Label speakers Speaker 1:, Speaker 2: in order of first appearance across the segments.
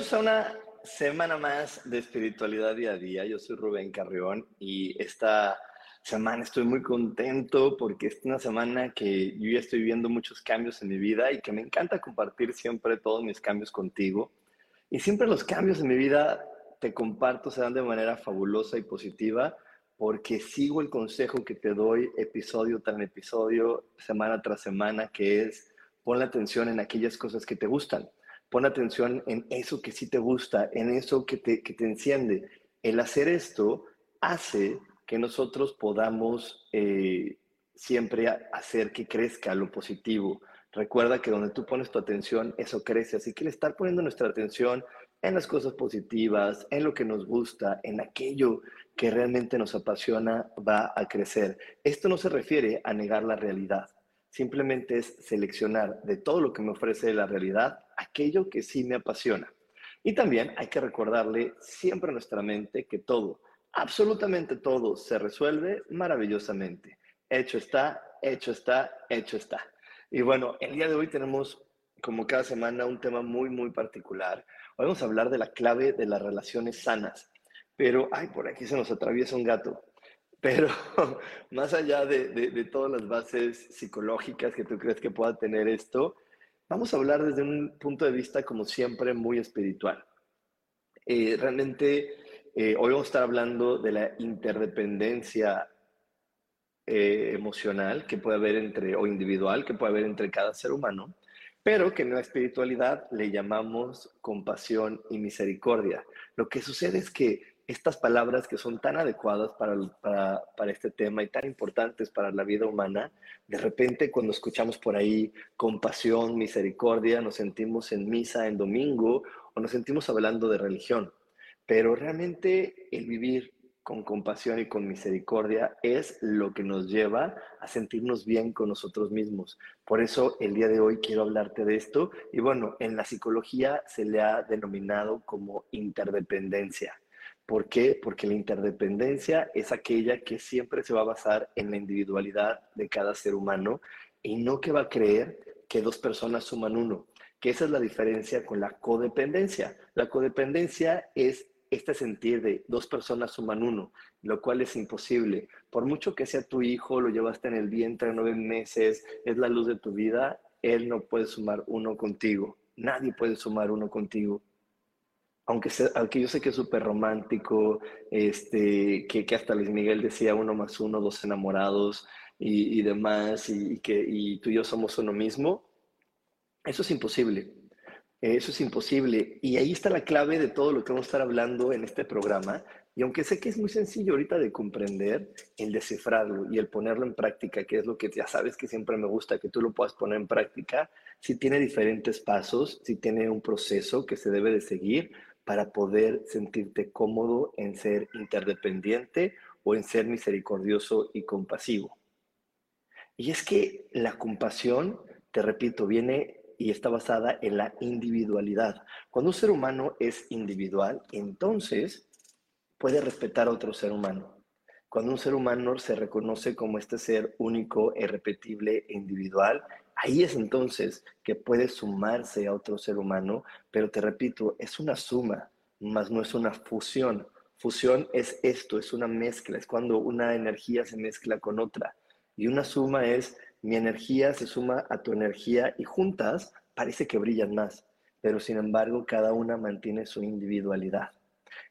Speaker 1: Bienvenidos a una semana más de espiritualidad día a día. Yo soy Rubén Carrión y esta semana estoy muy contento porque es una semana que yo ya estoy viendo muchos cambios en mi vida y que me encanta compartir siempre todos mis cambios contigo. Y siempre los cambios en mi vida te comparto se dan de manera fabulosa y positiva porque sigo el consejo que te doy episodio tras episodio, semana tras semana, que es pon la atención en aquellas cosas que te gustan Pon atención en eso que sí te gusta, en eso que te, que te enciende. El hacer esto hace que nosotros podamos eh, siempre hacer que crezca lo positivo. Recuerda que donde tú pones tu atención, eso crece. Así que el estar poniendo nuestra atención en las cosas positivas, en lo que nos gusta, en aquello que realmente nos apasiona, va a crecer. Esto no se refiere a negar la realidad. Simplemente es seleccionar de todo lo que me ofrece la realidad aquello que sí me apasiona. Y también hay que recordarle siempre a nuestra mente que todo, absolutamente todo, se resuelve maravillosamente. Hecho está, hecho está, hecho está. Y bueno, el día de hoy tenemos, como cada semana, un tema muy, muy particular. Hoy vamos a hablar de la clave de las relaciones sanas. Pero, ay, por aquí se nos atraviesa un gato. Pero más allá de, todas las bases psicológicas que tú crees que pueda tener esto, vamos a hablar desde un punto de vista, como siempre, muy espiritual. Eh, realmente, eh, hoy vamos a estar hablando de la interdependencia eh, emocional que puede haber entre, o individual, que puede haber entre cada ser humano, pero que en la espiritualidad le llamamos compasión y misericordia. Lo que sucede es que estas palabras que son tan adecuadas para, para, este tema y tan importantes para la vida humana, de repente cuando escuchamos por ahí compasión, misericordia, nos sentimos en misa en domingo o nos sentimos hablando de religión. Pero realmente el vivir con compasión y con misericordia es lo que nos lleva a sentirnos bien con nosotros mismos. Por eso el día de hoy quiero hablarte de esto. Y bueno, en la psicología se le ha denominado como interdependencia. ¿Por qué? Porque la interdependencia es aquella que siempre se va a basar en la individualidad de cada ser humano y no que va a creer que dos personas suman uno, que esa es la diferencia con la codependencia. La codependencia es este sentir de dos personas suman uno, lo cual es imposible. Por mucho que sea tu hijo, lo llevaste en el vientre nueve meses, es la luz de tu vida, él no puede sumar uno contigo. Nadie puede sumar uno contigo aunque, aunque yo sé que es súper romántico, este, que, que, hasta Luis Miguel decía uno más uno, dos enamorados y, demás, y, que y tú y yo somos uno mismo, eso es imposible. Eso es imposible. Y ahí está la clave de todo lo que vamos a estar hablando en este programa. Y aunque sé que es muy sencillo ahorita de comprender, el descifrarlo y el ponerlo en práctica, que es lo que ya sabes que siempre me gusta, que tú lo puedas poner en práctica, si tiene diferentes pasos, si tiene un proceso que se debe de seguir, para poder sentirte cómodo en ser interdependiente o en ser misericordioso y compasivo. Y es que la compasión, te repito, viene y está basada en la individualidad. Cuando un ser humano es individual, entonces puede respetar a otro ser humano. Cuando un ser humano se reconoce como este ser único, irrepetible e individual, Ahí es entonces que puede sumarse a otro ser humano, pero te repito, es una suma, más no es una fusión. Fusión es esto, es una mezcla, es cuando una energía se mezcla con otra. Y una suma es mi energía se suma a tu energía y juntas parece que brillan más, pero sin embargo cada una mantiene su individualidad.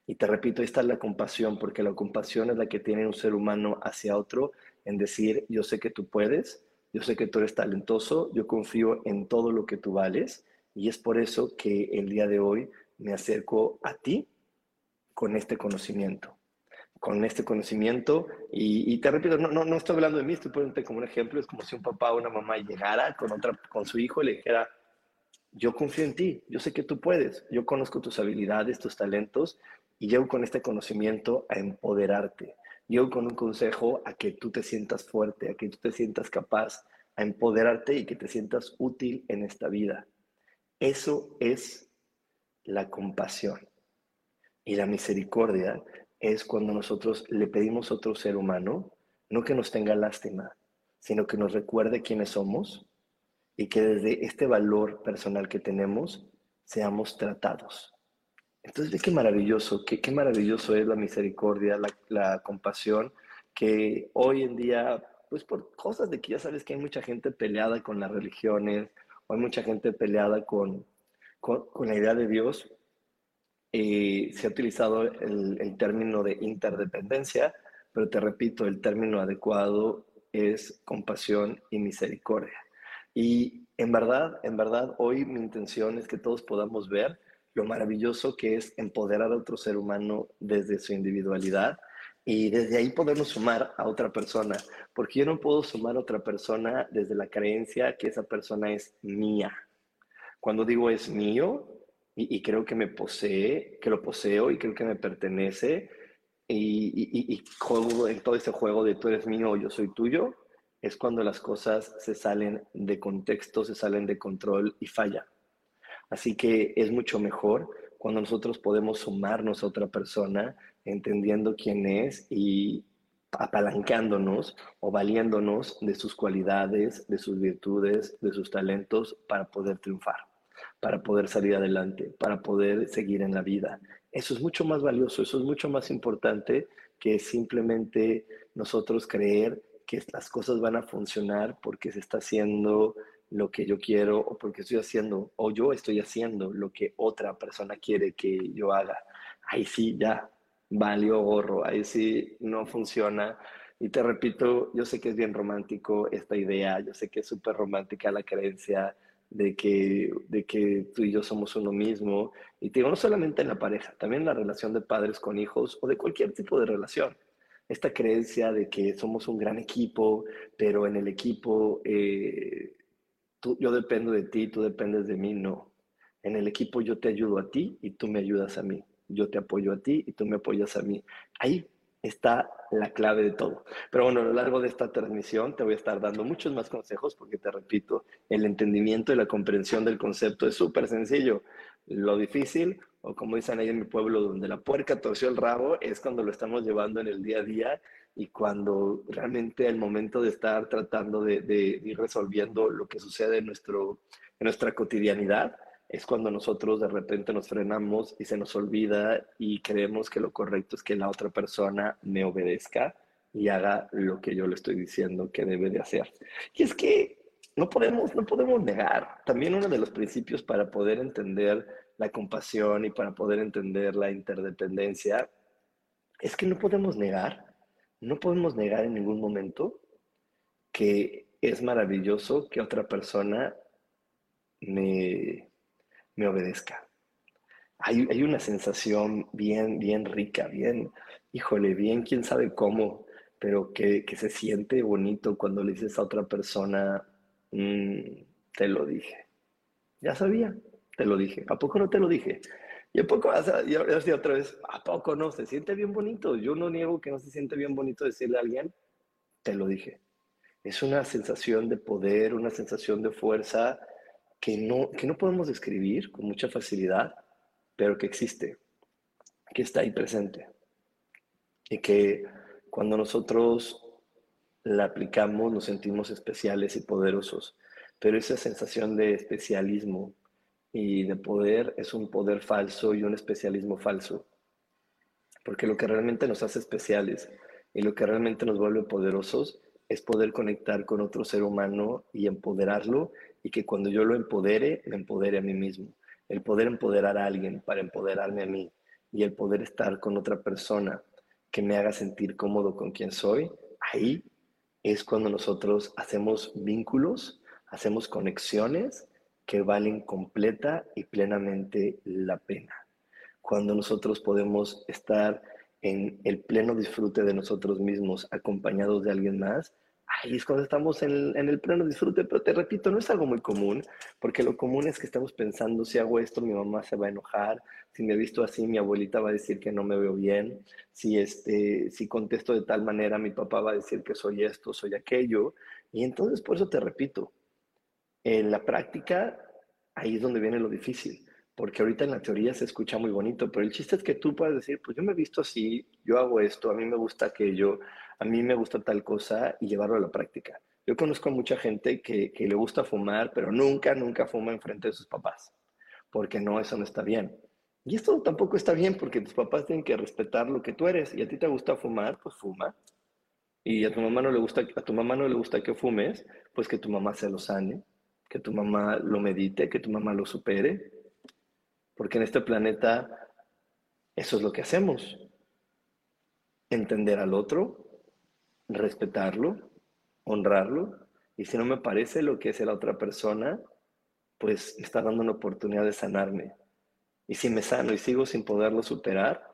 Speaker 1: Y te repito, ahí está la compasión, porque la compasión es la que tiene un ser humano hacia otro en decir, yo sé que tú puedes, yo sé que tú eres talentoso, yo confío en todo lo que tú vales y es por eso que el día de hoy me acerco a ti con este conocimiento. Con este conocimiento, y, te repito, no, no, no estoy hablando de mí, estoy poniéndote como un ejemplo, es como si un papá o una mamá llegara con, otra, con su hijo y le dijera, yo confío en ti, yo sé que tú puedes, yo conozco tus habilidades, tus talentos, y llego con este conocimiento a empoderarte, llego con un consejo a que tú te sientas fuerte, a que tú te sientas capaz, a empoderarte y que te sientas útil en esta vida. Eso es la compasión. Y la misericordia es cuando nosotros le pedimos a otro ser humano, no que nos tenga lástima, sino que nos recuerde quiénes somos y que desde este valor personal que tenemos seamos tratados. Entonces, qué maravilloso, qué, qué maravilloso es la misericordia, la, la, compasión, que hoy en día, pues por cosas de que ya sabes que hay mucha gente peleada con las religiones, o hay mucha gente peleada con, con, la idea de Dios, eh, se ha utilizado el, el término de interdependencia, pero te repito, el término adecuado es compasión y misericordia. Y en verdad, en verdad, hoy mi intención es que todos podamos ver lo maravilloso que es empoderar a otro ser humano desde su individualidad y desde ahí podernos sumar a otra persona, porque yo no puedo sumar a otra persona desde la creencia que esa persona es mía. Cuando digo es mío y, creo que me posee, que lo poseo y creo que me pertenece y, y, juego en todo ese juego de tú eres mío o yo soy tuyo, es cuando las cosas se salen de contexto, se salen de control y fallan. Así que es mucho mejor cuando nosotros podemos sumarnos a otra persona, entendiendo quién es y apalancándonos o valiéndonos de sus cualidades, de sus virtudes, de sus talentos para poder triunfar, para poder salir adelante, para poder seguir en la vida. Eso es mucho más valioso, eso es mucho más importante que simplemente nosotros creer que las cosas van a funcionar porque se está haciendo lo que yo quiero o porque estoy haciendo o yo estoy haciendo lo que otra persona quiere que yo haga. Ahí sí, ya, valió gorro, ahí sí no funciona. Y te repito, yo sé que es bien romántico esta idea, yo sé que es súper romántica la creencia de que, de que tú y yo somos uno mismo. Y te digo, no solamente en la pareja, también en la relación de padres con hijos o de cualquier tipo de relación. Esta creencia de que somos un gran equipo, pero en el equipo eh, yo dependo de ti, tú dependes de mí, no. En el equipo yo te ayudo a ti y tú me ayudas a mí. Yo te apoyo a ti y tú me apoyas a mí. Ahí está la clave de todo. Pero bueno, a lo largo de esta transmisión te voy a estar dando muchos más consejos porque te repito, el entendimiento y la comprensión del concepto es súper sencillo. Lo difícil, o como dicen ahí en mi pueblo, donde la puerca torció el rabo, es cuando lo estamos llevando en el día a día y cuando realmente el momento de estar tratando de, ir resolviendo lo que sucede en, nuestro, en nuestra cotidianidad, es cuando nosotros de repente nos frenamos y se nos olvida y creemos que lo correcto es que la otra persona me obedezca y haga lo que yo le estoy diciendo que debe de hacer. Y es que no podemos, no podemos negar. También uno de los principios para poder entender la compasión y para poder entender la interdependencia es que no podemos negar no podemos negar en ningún momento que es maravilloso que otra persona me, me obedezca. Hay, hay, una sensación bien, bien rica, bien, híjole, bien, quién sabe cómo, pero que, que se siente bonito cuando le dices a otra persona, mm, te lo dije. Ya sabía, te lo dije. ¿A poco no te lo dije? Y a poco, y ahora sí otra vez, ¿a poco no? Se siente bien bonito. Yo no niego que no se siente bien bonito decirle a alguien, te lo dije. Es una sensación de poder, una sensación de fuerza que no, que no podemos describir con mucha facilidad, pero que existe, que está ahí presente. Y que cuando nosotros la aplicamos nos sentimos especiales y poderosos. Pero esa sensación de especialismo, y de poder es un poder falso y un especialismo falso. Porque lo que realmente nos hace especiales y lo que realmente nos vuelve poderosos es poder conectar con otro ser humano y empoderarlo y que cuando yo lo empodere, me empodere a mí mismo. El poder empoderar a alguien para empoderarme a mí. y el poder estar con otra persona que me haga sentir cómodo con quien soy, ahí es cuando nosotros hacemos vínculos, hacemos conexiones que valen completa y plenamente la pena. Cuando nosotros podemos estar en el pleno disfrute de nosotros mismos acompañados de alguien más, ahí es cuando estamos en el, pleno disfrute, pero te repito, no es algo muy común, porque lo común es que estamos pensando, si hago esto, mi mamá se va a enojar, si me he visto así, mi abuelita va a decir que no me veo bien, si, este, si contesto de tal manera, mi papá va a decir que soy esto, soy aquello, y entonces por eso te repito, en la práctica, ahí es donde viene lo difícil, porque ahorita en la teoría se escucha muy bonito, pero el chiste es que tú puedes decir, pues yo me he visto así, yo hago esto, a mí me gusta aquello, a mí me gusta tal cosa y llevarlo a la práctica. Yo conozco a mucha gente que, le gusta fumar, pero nunca, nunca fuma en frente de sus papás, porque no, eso no está bien. Y esto tampoco está bien porque tus papás tienen que respetar lo que tú eres y a ti te gusta fumar, pues fuma. Y a tu mamá no le gusta, a tu mamá no le gusta que fumes, pues que tu mamá se lo sane, que tu mamá lo medite, que tu mamá lo supere. Porque en este planeta eso es lo que hacemos. Entender al otro, respetarlo, honrarlo, y si no me parece lo que es la otra persona, pues está dando una oportunidad de sanarme. Y si me sano y sigo sin poderlo superar,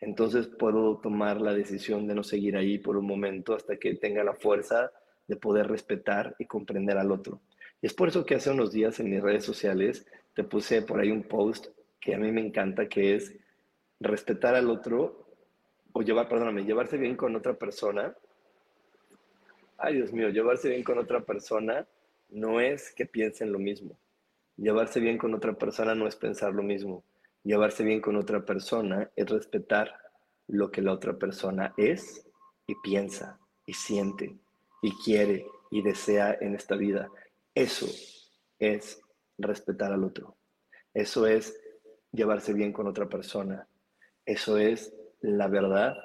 Speaker 1: entonces puedo tomar la decisión de no seguir ahí por un momento hasta que tenga la fuerza de poder respetar y comprender al otro. Y es por eso que hace unos días en mis redes sociales te puse por ahí un post que a mí me encanta, que es respetar al otro, o llevar, perdóname, llevarse bien con otra persona ay Dios mío, llevarse bien con otra persona no es que piensen lo mismo. Llevarse bien con otra persona no es pensar lo mismo. Llevarse bien con otra persona es respetar lo que la otra persona es y piensa y siente y quiere y desea en esta vida. Eso es respetar al otro. Eso es llevarse bien con otra persona. Eso es la verdad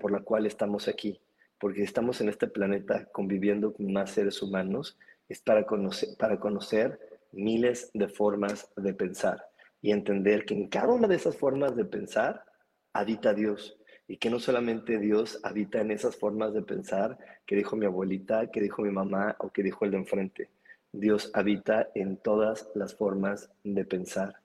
Speaker 1: por la cual estamos aquí porque estamos en este planeta conviviendo con más seres humanos, es para conocer, para conocer miles de formas de pensar y entender que en cada una de esas formas de pensar habita Dios y que no solamente Dios habita en esas formas de pensar que dijo mi abuelita, que dijo mi mamá o que dijo el de enfrente. Dios habita en todas las formas de pensar.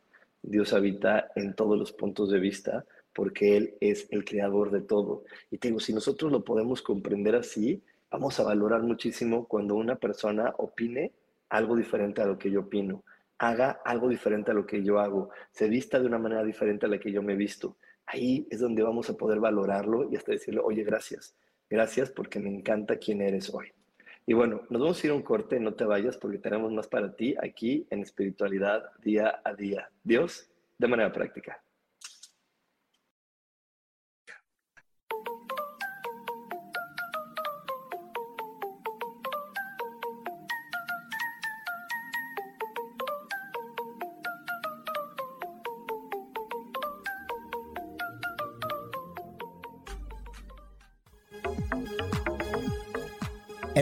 Speaker 1: Dios habita en todos los puntos de vista porque Él es el creador de todo. Y digo, si nosotros lo podemos comprender así, vamos a valorar muchísimo cuando una persona opine algo diferente a lo que yo opino, haga algo diferente a lo que yo hago, se vista de una manera diferente a la que yo me he visto. Ahí es donde vamos a poder valorarlo y hasta decirle, oye, gracias, gracias porque me encanta quién eres hoy. Y bueno, nos vamos a ir a un corte, no te vayas porque tenemos más para ti aquí en espiritualidad día a día. Dios, de manera práctica.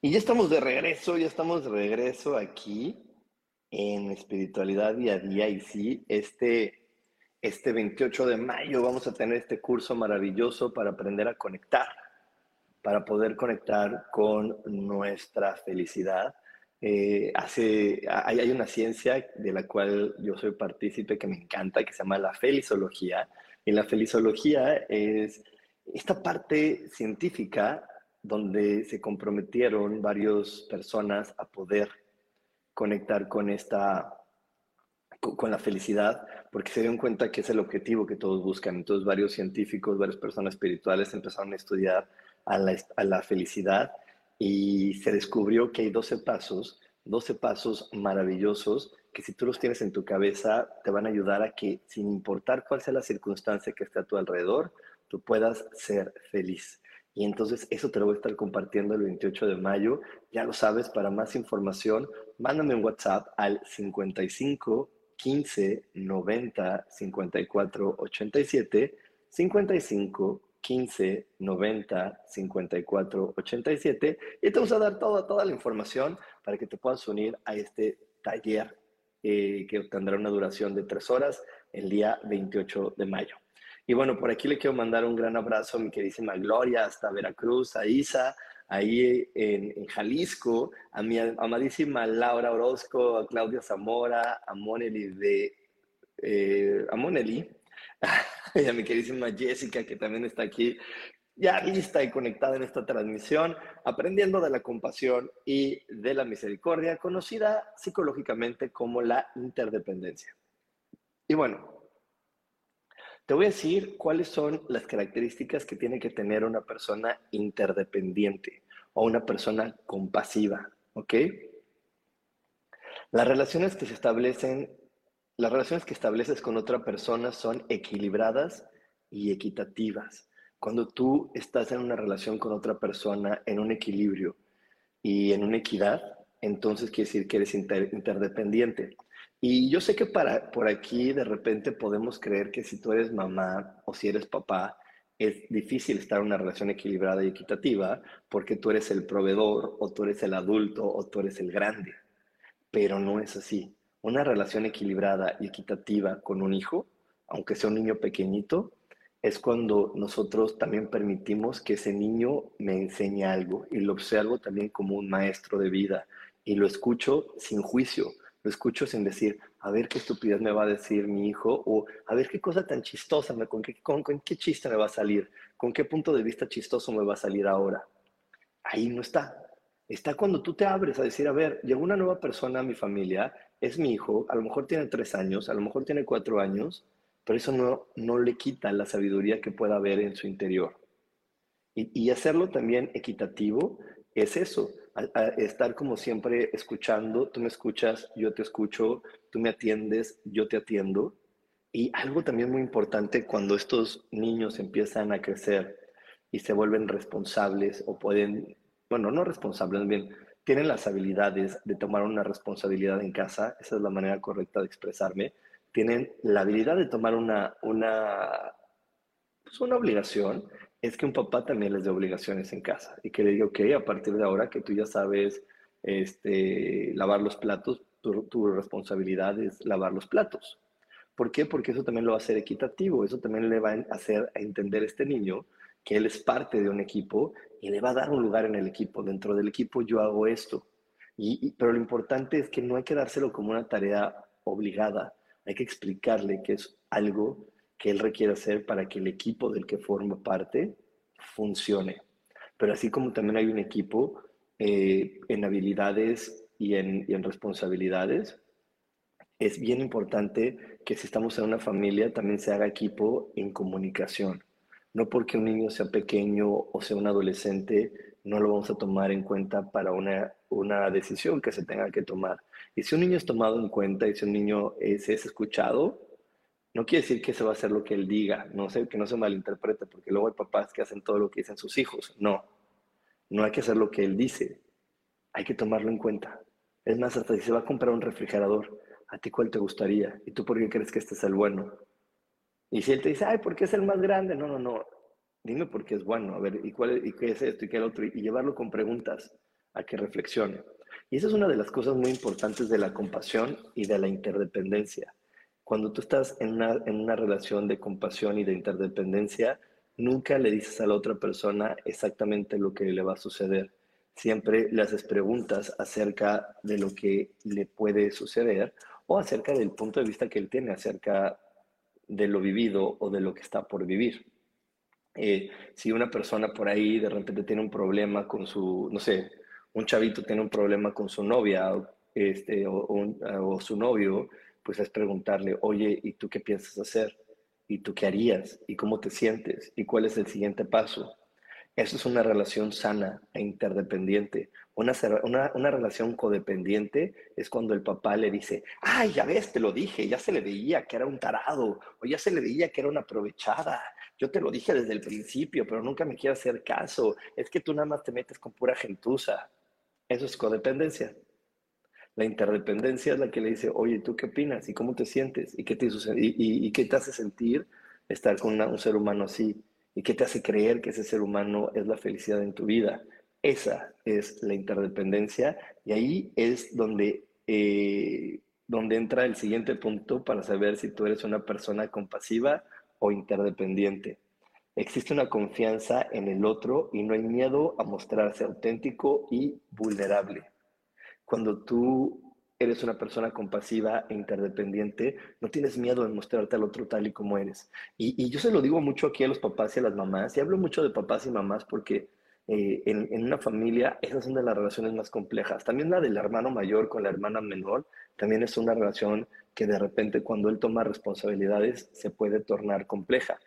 Speaker 1: Y ya estamos de regreso, ya estamos de regreso aquí en espiritualidad día a día. Y sí, este, este 28 de mayo vamos a tener este curso maravilloso para aprender a conectar para poder conectar con nuestra felicidad. Eh, hace, hay, hay, una ciencia de la cual yo soy partícipe que me encanta, que se llama la felizología. Y la felizología es esta parte científica donde se comprometieron varias personas a poder conectar con esta con la felicidad, porque se dieron cuenta que es el objetivo que todos buscan. Entonces, varios científicos, varias personas espirituales empezaron a estudiar a la, felicidad y se descubrió que hay 12 pasos, 12 pasos maravillosos que si tú los tienes en tu cabeza te van a ayudar a que sin importar cuál sea la circunstancia que esté a tu alrededor, tú puedas ser feliz. Y entonces eso te lo voy a estar compartiendo el 28 de mayo. Ya lo sabes, para más información, mándame un WhatsApp al 55 15 90 54 87 55 15 90 54 87 y te vamos a dar toda, toda la información para que te puedas unir a este taller eh, que tendrá una duración de tres horas el día 28 de mayo. Y bueno, por aquí le quiero mandar un gran abrazo a mi queridísima Gloria hasta Veracruz, a Isa, ahí en, Jalisco, a mi amadísima Laura Orozco, a Claudia Zamora, a Moneli de... Eh, a Moneli, y a mi queridísima Jessica, que también está aquí, ya lista y conectada en esta transmisión, aprendiendo de la compasión y de la misericordia, conocida psicológicamente como la interdependencia. Y bueno, te voy a decir cuáles son las características que tiene que tener una persona interdependiente o una persona compasiva, ¿ok? Las relaciones que se establecen las relaciones que estableces con otra persona son equilibradas y equitativas. Cuando tú estás en una relación con otra persona en un equilibrio y en una equidad, entonces quiere decir que eres interdependiente. Y yo sé que para, por aquí de repente podemos creer que si tú eres mamá o si eres papá, es difícil estar en una relación equilibrada y equitativa porque tú eres el proveedor o tú eres el adulto o tú eres el grande. Pero no es así una relación equilibrada y equitativa con un hijo, aunque sea un niño pequeñito, es cuando nosotros también permitimos que ese niño me enseñe algo y lo observo también como un maestro de vida y lo escucho sin juicio, lo escucho sin decir, a ver qué estupidez me va a decir mi hijo o a ver qué cosa tan chistosa, con qué, con qué chiste me va a salir, con qué punto de vista chistoso me va a salir ahora. Ahí no está. Está cuando tú te abres a decir, a ver, llegó una nueva persona a mi familia es mi hijo, a lo mejor tiene tres años, a lo mejor tiene cuatro años, pero eso no, no le quita la sabiduría que pueda haber en su interior. Y, hacerlo también equitativo es eso, estar como siempre escuchando, tú me escuchas, yo te escucho, tú me atiendes, yo te atiendo. Y algo también muy importante cuando estos niños empiezan a crecer y se vuelven responsables o pueden, bueno, no responsables, bien, tienen las habilidades de tomar una responsabilidad en casa, esa es la manera correcta de expresarme, tienen la habilidad de tomar una, una, pues una obligación, es que un papá también les dé obligaciones en casa y que le diga, ok, a partir de ahora que tú ya sabes este, lavar los platos, tu, tu responsabilidad es lavar los platos. ¿Por qué? Porque eso también lo va a hacer equitativo, eso también le va a hacer a entender a este niño que él es parte de un equipo y le va a dar un lugar en el equipo. Dentro del equipo yo hago esto. Y, pero lo importante es que no hay que dárselo como una tarea obligada, hay que explicarle que es algo que él requiere hacer para que el equipo del que forma parte funcione. Pero así como también hay un equipo eh, en habilidades y en, responsabilidades, es bien importante que si estamos en una familia también se haga equipo en comunicación. No porque un niño sea pequeño o sea un adolescente, no lo vamos a tomar en cuenta para una, una decisión que se tenga que tomar. Y si un niño es tomado en cuenta y si un niño es escuchado, no quiere decir que se va a hacer lo que él diga, no sé, que no se malinterprete, porque luego hay papás que hacen todo lo que dicen sus hijos. No, no hay que hacer lo que él dice, hay que tomarlo en cuenta. Es más, hasta si se va a comprar un refrigerador, ¿a ti cuál te gustaría? ¿Y tú por qué crees que este es el bueno? Y si él te dice, ay, ¿por qué es el más grande? No, no, no. Dime por qué es bueno. A ver, ¿y, cuál, y qué es esto y qué es el otro? Y llevarlo con preguntas a que reflexione. Y esa es una de las cosas muy importantes de la compasión y de la interdependencia. Cuando tú estás en una, en una relación de compasión y de interdependencia, nunca le dices a la otra persona exactamente lo que le va a suceder. Siempre le haces preguntas acerca de lo que le puede suceder o acerca del punto de vista que él tiene acerca de lo vivido o de lo que está por vivir. Eh, si una persona por ahí de repente tiene un problema con su, no sé, un chavito tiene un problema con su novia este, o, o su novio, pues es preguntarle, oye, ¿y tú qué piensas hacer? ¿Y tú qué harías? ¿Y cómo te sientes? ¿Y cuál es el siguiente paso? Eso es una relación sana e interdependiente. Una, una, una, relación codependiente es cuando el papá le dice, ay, ya ves, te lo dije, ya se le veía que era un tarado, o ya se le veía que era una aprovechada. Yo te lo dije desde el principio, pero nunca me quiere hacer caso. Es que tú nada más te metes con pura gentuza. Eso es codependencia. La interdependencia es la que le dice, oye, ¿tú qué opinas? ¿Y cómo te sientes? ¿Y qué te, y, qué te hace sentir estar con un ser humano así? ¿Y qué te hace creer que ese ser humano es la felicidad en tu vida? Esa es la interdependencia y ahí es donde, eh, donde entra el siguiente punto para saber si tú eres una persona compasiva o interdependiente. Existe una confianza en el otro y no hay miedo a mostrarse auténtico y vulnerable cuando tú eres una persona compasiva e interdependiente, no tienes miedo de mostrarte al otro tal y como eres. Y, yo se lo digo mucho aquí a los papás y a las mamás, y hablo mucho de papás y mamás porque eh, en, en, una familia esas son de las relaciones más complejas. También la del hermano mayor con la hermana menor, también es una relación que de repente cuando él toma responsabilidades se puede tornar compleja.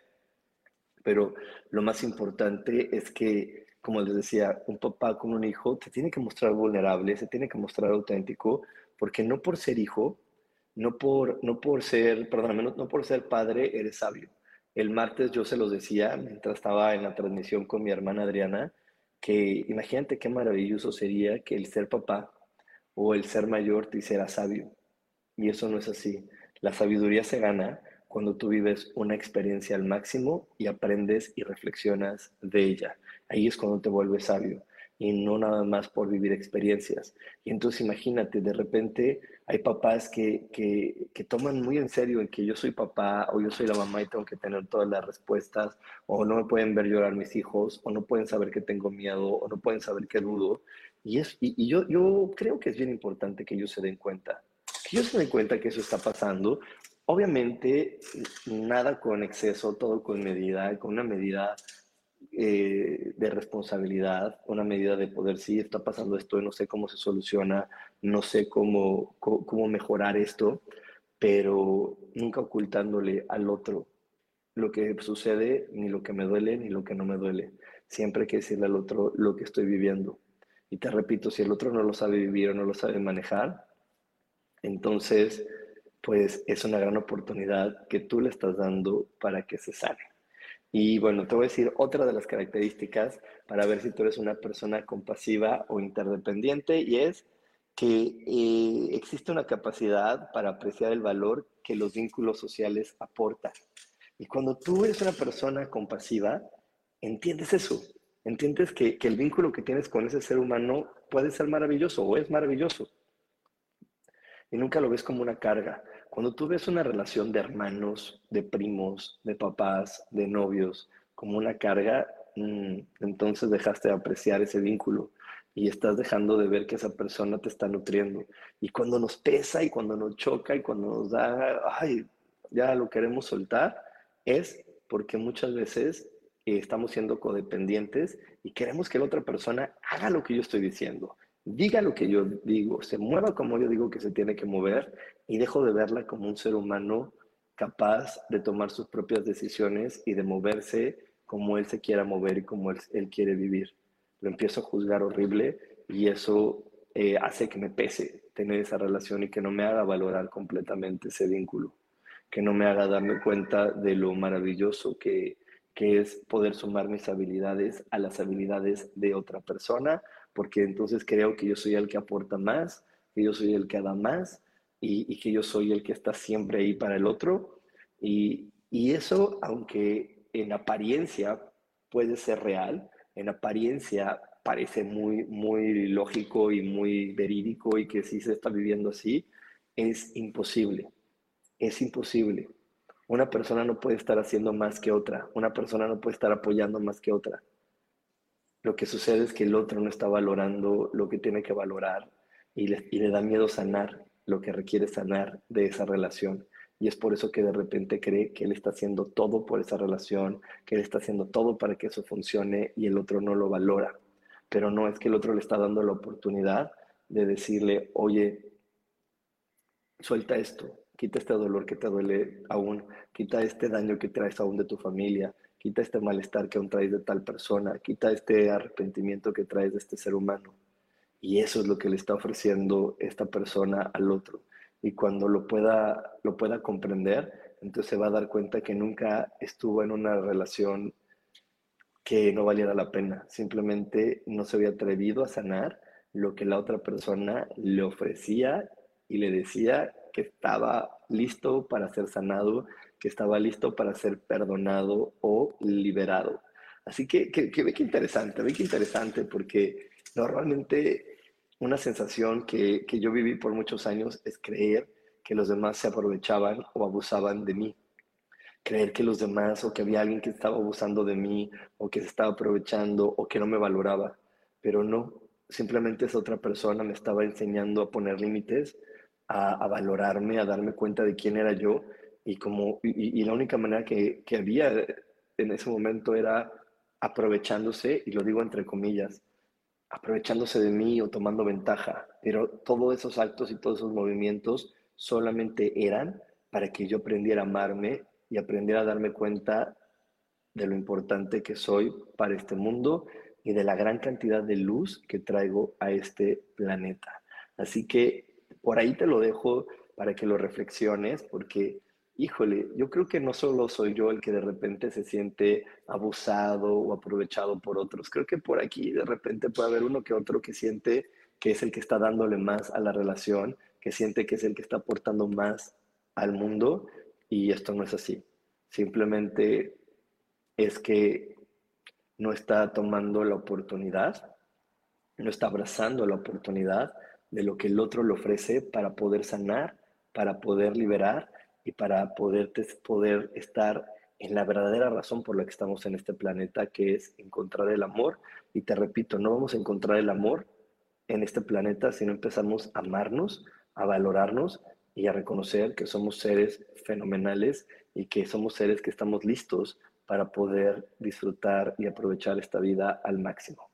Speaker 1: Pero lo más importante es que como les decía, un papá con un hijo te tiene que mostrar vulnerable, se tiene que mostrar auténtico, porque no por ser hijo, no por, no por ser, perdóname, no, no por ser padre, eres sabio. El martes yo se los decía, mientras estaba en la transmisión con mi hermana Adriana, que imagínate qué maravilloso sería que el ser papá o el ser mayor te hiciera sabio. Y eso no es así. La sabiduría se gana cuando tú vives una experiencia al máximo y aprendes y reflexionas de ella. Ahí es cuando te vuelves sabio y no nada más por vivir experiencias. Y entonces imagínate, de repente hay papás que, que, que, toman muy en serio en que yo soy papá o yo soy la mamá y tengo que tener todas las respuestas, o no me pueden ver llorar mis hijos, o no pueden saber que tengo miedo, o no pueden saber que dudo. Y, es, y, y yo, yo creo que es bien importante que ellos se den cuenta, que ellos se den cuenta que eso está pasando. Obviamente, nada con exceso, todo con medida, con una medida eh, de responsabilidad, una medida de poder, sí, está pasando esto, no sé cómo se soluciona, no sé cómo, cómo, mejorar esto, pero nunca ocultándole al otro lo que sucede, ni lo que me duele, ni lo que no me duele. Siempre hay que decirle al otro lo que estoy viviendo. Y te repito, si el otro no lo sabe vivir o no lo sabe manejar, entonces, pues es una gran oportunidad que tú le estás dando para que se sane. Y bueno, te voy a decir otra de las características para ver si tú eres una persona compasiva o interdependiente y es que eh, existe una capacidad para apreciar el valor que los vínculos sociales aportan. Y cuando tú eres una persona compasiva, entiendes eso, entiendes que, que el vínculo que tienes con ese ser humano puede ser maravilloso o es maravilloso. Y nunca lo ves como una carga. Cuando tú ves una relación de hermanos, de primos, de papás, de novios, como una carga, mm, entonces dejaste de apreciar ese vínculo y estás dejando de ver que esa persona te está nutriendo. Y cuando nos pesa y cuando nos choca y cuando nos da, ay, ya lo queremos soltar, es porque muchas veces eh, estamos siendo codependientes y queremos que la otra persona haga lo que yo estoy diciendo diga lo que yo digo, se mueva como yo digo que se tiene que mover y dejo de verla como un ser humano capaz de tomar sus propias decisiones y de moverse como él se quiera mover y como él, quiere vivir. Lo empiezo a juzgar horrible y eso eh, hace que me pese tener esa relación y que no me haga valorar completamente ese vínculo, que no me haga darme cuenta de lo maravilloso que, que es poder sumar mis habilidades a las habilidades de otra persona porque entonces creo que yo soy el que aporta más, que yo soy el que da más y, que yo soy el que está siempre ahí para el otro. Y, y eso, aunque en apariencia puede ser real, en apariencia parece muy, muy lógico y muy verídico y que sí se está viviendo así, es imposible. Es imposible. Una persona no puede estar haciendo más que otra. Una persona no puede estar apoyando más que otra. Lo que sucede es que el otro no está valorando lo que tiene que valorar y le, da miedo sanar lo que requiere sanar de esa relación. Y es por eso que de repente cree que él está haciendo todo por esa relación, que él está haciendo todo para que eso funcione y el otro no lo valora. Pero no es que el otro le está dando la oportunidad de decirle, oye, suelta esto, quita este dolor que te duele aún, quita este daño que traes aún de tu familia, quita este malestar que aún traes de tal persona, quita este arrepentimiento que traes de este ser humano. Y eso es lo que le está ofreciendo esta persona al otro. Y cuando lo pueda, lo pueda comprender, entonces se va a dar cuenta que nunca estuvo en una relación que no valiera la pena. Simplemente no se había atrevido a sanar lo que la otra persona le ofrecía y le decía que estaba listo para ser sanado que estaba listo para ser perdonado o liberado. Así que, que, ve que interesante, ve que interesante, porque normalmente una sensación que, que yo viví por muchos años es creer que los demás se aprovechaban o abusaban de mí. Creer que los demás o que había alguien que estaba abusando de mí o que se estaba aprovechando o que no me valoraba. Pero no, simplemente esa otra persona me estaba enseñando a poner límites, a valorarme, a darme cuenta de quién era yo y, como, y, la única manera que, que, había en ese momento era aprovechándose, y lo digo entre comillas, aprovechándose de mí o tomando ventaja, pero todos esos actos y todos esos movimientos solamente eran para que yo aprendiera a amarme y aprendiera a darme cuenta de lo importante que soy para este mundo y de la gran cantidad de luz que traigo a este planeta. Así que por ahí te lo dejo para que lo reflexiones, porque híjole, yo creo que no solo soy yo el que de repente se siente abusado o aprovechado por otros, creo que por aquí de repente puede haber uno que otro que siente que es el que está dándole más a la relación, que siente que es el que está aportando más al mundo y esto no es así. Simplemente es que no está tomando la oportunidad, no está abrazando la oportunidad de lo que el otro le ofrece para poder sanar, para poder liberar y para poder, poder estar en la verdadera razón por la que estamos en este planeta, que es encontrar el amor. Y te repito, no vamos a encontrar el amor en este planeta si no empezamos a amarnos, a valorarnos y a reconocer que somos seres fenomenales y que somos seres que estamos listos para poder disfrutar y aprovechar esta vida al máximo.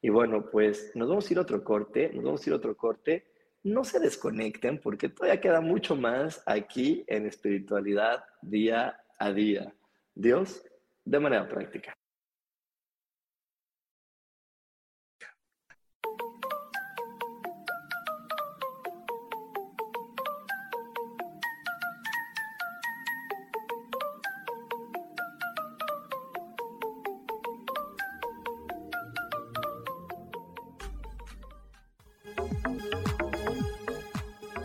Speaker 1: Y bueno, pues nos vamos a ir a otro corte, nos vamos a ir a otro corte no se desconecten porque todavía queda mucho más aquí en espiritualidad día a día. Dios, de manera práctica.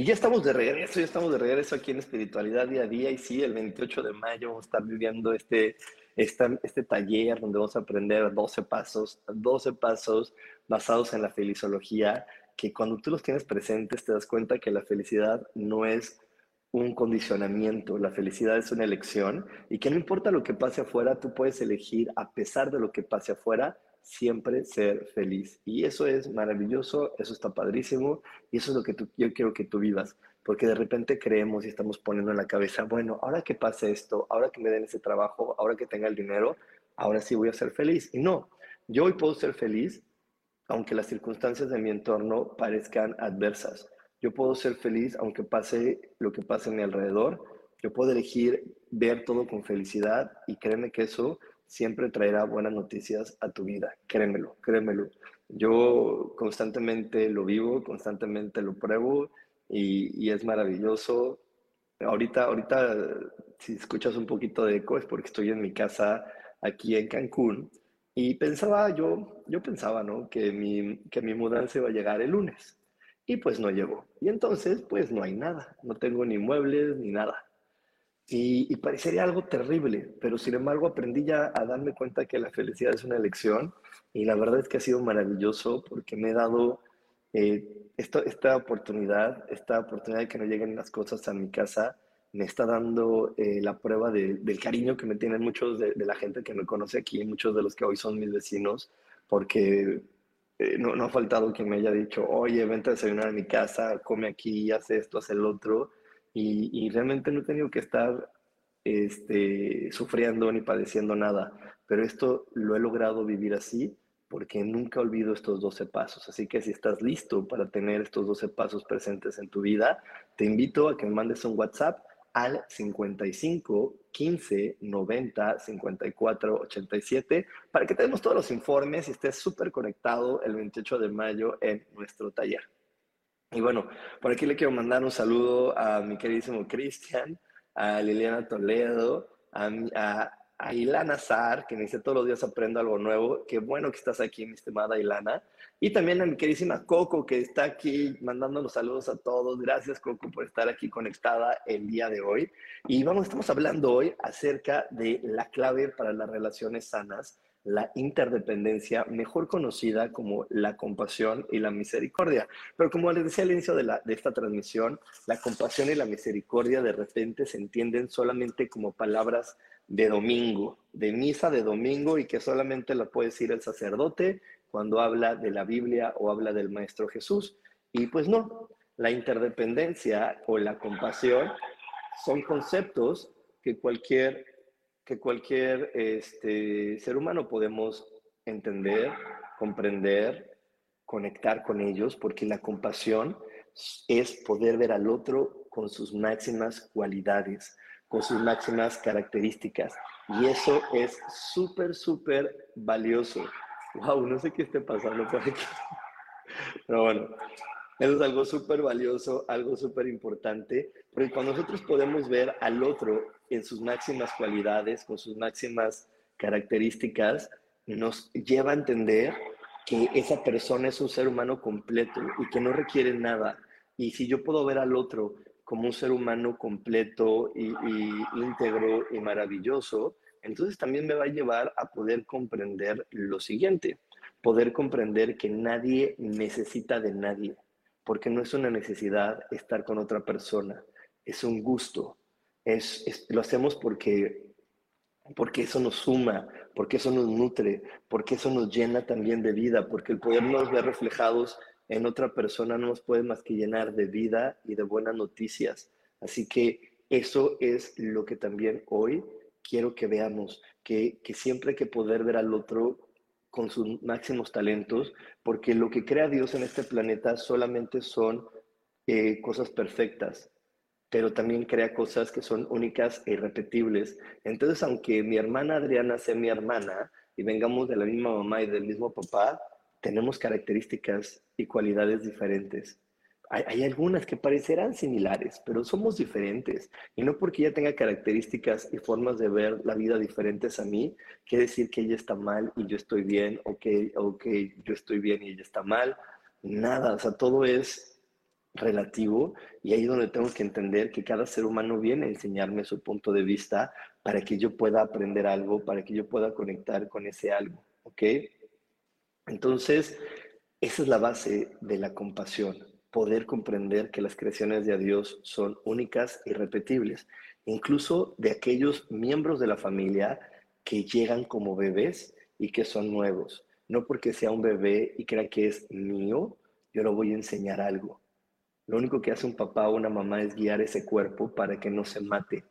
Speaker 1: Y ya estamos de regreso, ya estamos de regreso aquí en Espiritualidad Día a Día. Y sí, el 28 de mayo vamos a estar viviendo este, este, este taller donde vamos a aprender 12 pasos, 12 pasos basados en la felizología, que cuando tú los tienes presentes te das cuenta que la felicidad no es un condicionamiento, la felicidad es una elección y que no importa lo que pase afuera, tú puedes elegir a pesar de lo que pase afuera siempre ser feliz. Y eso es maravilloso, eso está padrísimo y eso es lo que yo quiero que tú vivas. Porque de repente creemos y estamos poniendo en la cabeza, bueno, ahora que pase esto, ahora que me den ese trabajo, ahora que tenga el dinero, ahora sí voy a ser feliz. Y no, yo hoy puedo ser feliz aunque las circunstancias de mi entorno parezcan adversas. Yo puedo ser feliz aunque pase lo que pase a mi alrededor. Yo puedo elegir ver todo con felicidad y créeme que eso siempre traerá buenas noticias a tu vida. Créemelo, créemelo. Yo constantemente lo vivo, constantemente lo pruebo y, es maravilloso. Ahorita, ahorita, si escuchas un poquito de eco es porque estoy en mi casa aquí en Cancún y pensaba yo, yo pensaba, ¿no? Que mi, que mi mudanza iba a llegar el lunes y pues no llegó. Y entonces, pues no hay nada, no tengo ni muebles ni nada. Y, parecería algo terrible, pero sin embargo aprendí ya a darme cuenta que la felicidad es una elección y la verdad es que ha sido maravilloso porque me he dado eh, esta, oportunidad, esta oportunidad de que no lleguen las cosas a mi casa, me está dando eh, la prueba del cariño que me tienen muchos de, la gente que me conoce aquí, muchos de los que hoy son mis vecinos, porque eh, no, no, ha faltado quien me haya dicho, oye, vente a desayunar a mi casa, come aquí, haz esto, haz el otro y, realmente no he tenido que estar este, sufriendo ni padeciendo nada, pero esto lo he logrado vivir así porque nunca olvido estos 12 pasos. Así que si estás listo para tener estos 12 pasos presentes en tu vida, te invito a que me mandes un WhatsApp al 55 15 90 54 87 para que te demos todos los informes y estés súper conectado el 28 de mayo en nuestro taller. Y bueno, por aquí le quiero mandar un saludo a mi queridísimo Cristian, a Liliana Toledo, a, a, a, Ilana Zar, que me dice todos los días aprendo algo nuevo. Qué bueno que estás aquí, mi estimada Ilana. Y también a mi queridísima Coco, que está aquí mandando los saludos a todos. Gracias, Coco, por estar aquí conectada el día de hoy. Y vamos, estamos hablando hoy acerca de la clave para las relaciones sanas la interdependencia, mejor conocida como la compasión y la misericordia. Pero como les decía al inicio de, la, de esta transmisión, la compasión y la misericordia de repente se entienden solamente como palabras de domingo, de misa de domingo y que solamente la puede decir el sacerdote cuando habla de la Biblia o habla del Maestro Jesús. Y pues no, la interdependencia o la compasión son conceptos que cualquier que cualquier este, ser humano podemos entender, comprender, conectar con ellos, porque la compasión es poder ver al otro con sus máximas cualidades, con sus máximas características. Y eso es súper, súper valioso. Wow, no sé qué esté pasando por aquí. Pero bueno, eso es algo súper valioso, algo súper importante, porque cuando nosotros podemos ver al otro en sus máximas cualidades, con sus máximas características, nos lleva a entender que esa persona es un ser humano completo y que no requiere nada. Y si yo puedo ver al otro como un ser humano completo y, íntegro y maravilloso, entonces también me va a llevar a poder comprender lo siguiente, poder comprender que nadie necesita de nadie, porque no es una necesidad estar con otra persona, es un gusto, es, lo hacemos porque, porque eso nos suma, porque eso nos nutre, porque eso nos llena también de vida, porque el podernos ver reflejados en otra persona no nos puede más que llenar de vida y de buenas noticias. Así que eso es lo que también hoy quiero que veamos, que, que siempre hay que poder ver al otro con sus máximos talentos, porque lo que crea Dios en este planeta solamente son eh, cosas perfectas, pero también crea cosas que son únicas e irrepetibles. Entonces, aunque mi hermana Adriana sea mi hermana y vengamos de la misma mamá y del mismo papá, tenemos características y cualidades diferentes. Hay, algunas que parecerán similares, pero somos diferentes. Y no porque ella tenga características y formas de ver la vida diferentes a mí, quiere decir que ella está mal y yo estoy bien, o que, o que yo estoy bien y ella está mal. Nada, o sea, todo es relativo y ahí es donde tengo que entender que cada ser humano viene a enseñarme su punto de vista para que yo pueda aprender algo, para que yo pueda conectar con ese algo, ¿ok? Entonces, esa es la base de la compasión, poder comprender que las creaciones de Dios son únicas y repetibles, incluso de aquellos miembros de la familia que llegan como bebés y que son nuevos. No porque sea un bebé y crea que es mío, yo lo voy a enseñar algo lo único que hace un papá o una mamá es guiar ese cuerpo para que no se mate,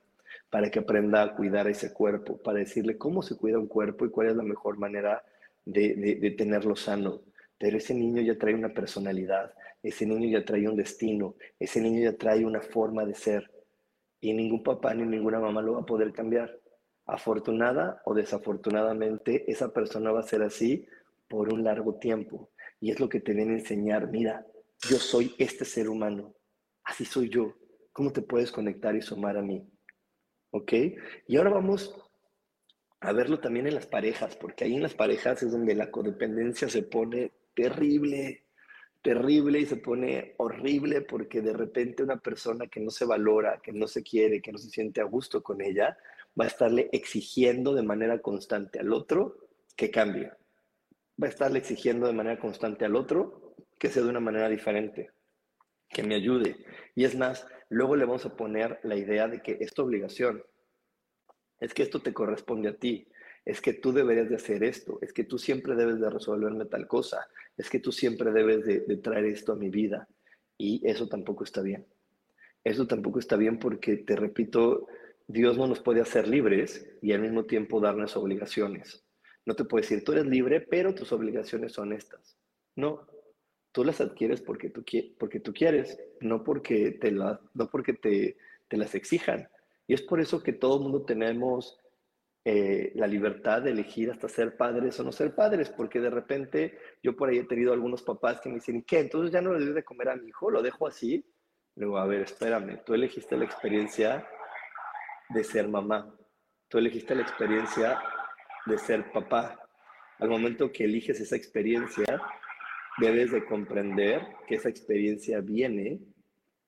Speaker 1: para que aprenda a cuidar ese cuerpo, para decirle cómo se cuida un cuerpo y cuál es la mejor manera de, tenerlo sano. Pero ese niño ya trae una personalidad, ese niño ya trae un destino, ese niño ya trae una forma de ser. Y ningún papá ni ninguna mamá lo va a poder cambiar. Afortunada o desafortunadamente, esa persona va a ser así por un largo tiempo. Y es lo que te viene a enseñar, mira, yo soy este ser humano, así soy yo. ¿Cómo te puedes conectar y sumar a mí? ¿Ok? Y ahora vamos a verlo también en las parejas, porque ahí en las parejas es donde la codependencia se pone terrible, terrible y se pone horrible porque de repente una persona que no se valora, que no se quiere, que no se siente a gusto con ella, va a estarle exigiendo de manera constante al otro que cambie. Va a estarle exigiendo de manera constante al otro que sea de una manera diferente, que me ayude. Y es más, luego le vamos a poner la idea de que es tu obligación, es que esto te corresponde a ti, es que tú deberías de hacer esto, es que tú siempre debes de resolverme tal cosa, es que tú siempre debes de, traer esto a mi vida. Y eso tampoco está bien. Eso tampoco está bien porque, te repito, Dios no nos puede hacer libres y al mismo tiempo darnos obligaciones. No te puede decir, tú eres libre, pero tus obligaciones son estas. No, tú las adquieres porque tú, quieres, no porque te, te las exijan. Y es por eso que todo el mundo tenemos eh, la libertad de elegir hasta ser padres o no ser padres, porque de repente yo por ahí he tenido algunos papás que me dicen, ¿qué? Entonces ya no le doy de comer a mi hijo, lo dejo así. Luego, a ver, espérame, tú elegiste la experiencia de ser mamá, tú elegiste la experiencia de ser papá. Al momento que eliges esa experiencia, debes de comprender que esa experiencia viene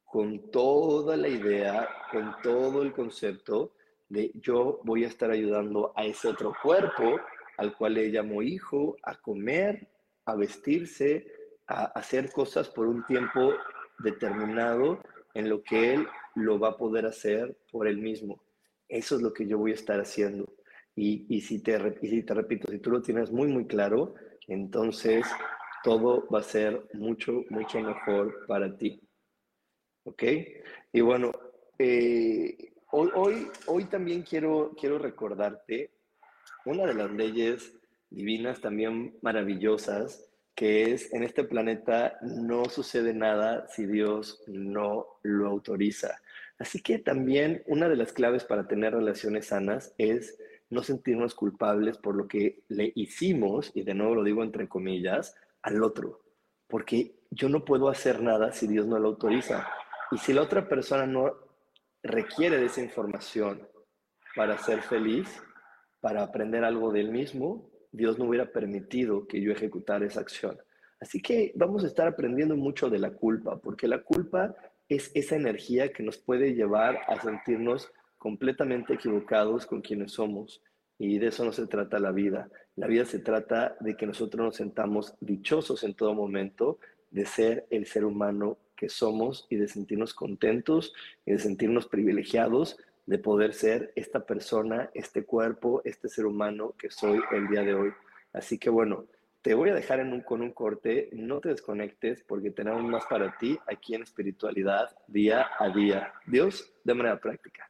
Speaker 1: con toda la idea, con todo el concepto de yo voy a estar ayudando a ese otro cuerpo al cual le llamo hijo a comer, a vestirse, a hacer cosas por un tiempo determinado en lo que él lo va a poder hacer por él mismo. Eso es lo que yo voy a estar haciendo. Y, y si, te, si te repito, si tú lo tienes muy, muy claro, entonces todo va a ser mucho, mucho mejor para ti. ¿Ok? Y bueno, eh, hoy, hoy, también quiero, quiero recordarte una de las leyes divinas también maravillosas, que es en este planeta no sucede nada si Dios no lo autoriza. Así que también una de las claves para tener relaciones sanas es no sentirnos culpables por lo que le hicimos, y de nuevo lo digo entre comillas, al otro, porque yo no puedo hacer nada si Dios no lo autoriza. Y si la otra persona no requiere de esa información para ser feliz, para aprender algo del mismo, Dios no hubiera permitido que yo ejecutara esa acción. Así que vamos a estar aprendiendo mucho de la culpa, porque la culpa es esa energía que nos puede llevar a sentirnos completamente equivocados con quienes somos. Y de eso no se trata la vida. La vida se trata de que nosotros nos sentamos dichosos en todo momento de ser el ser humano que somos y de sentirnos contentos y de sentirnos privilegiados de poder ser esta persona, este cuerpo, este ser humano que soy el día de hoy. Así que bueno, te voy a dejar en un, con un corte, no te desconectes porque tenemos más para ti aquí en espiritualidad día a día. Dios, de manera práctica.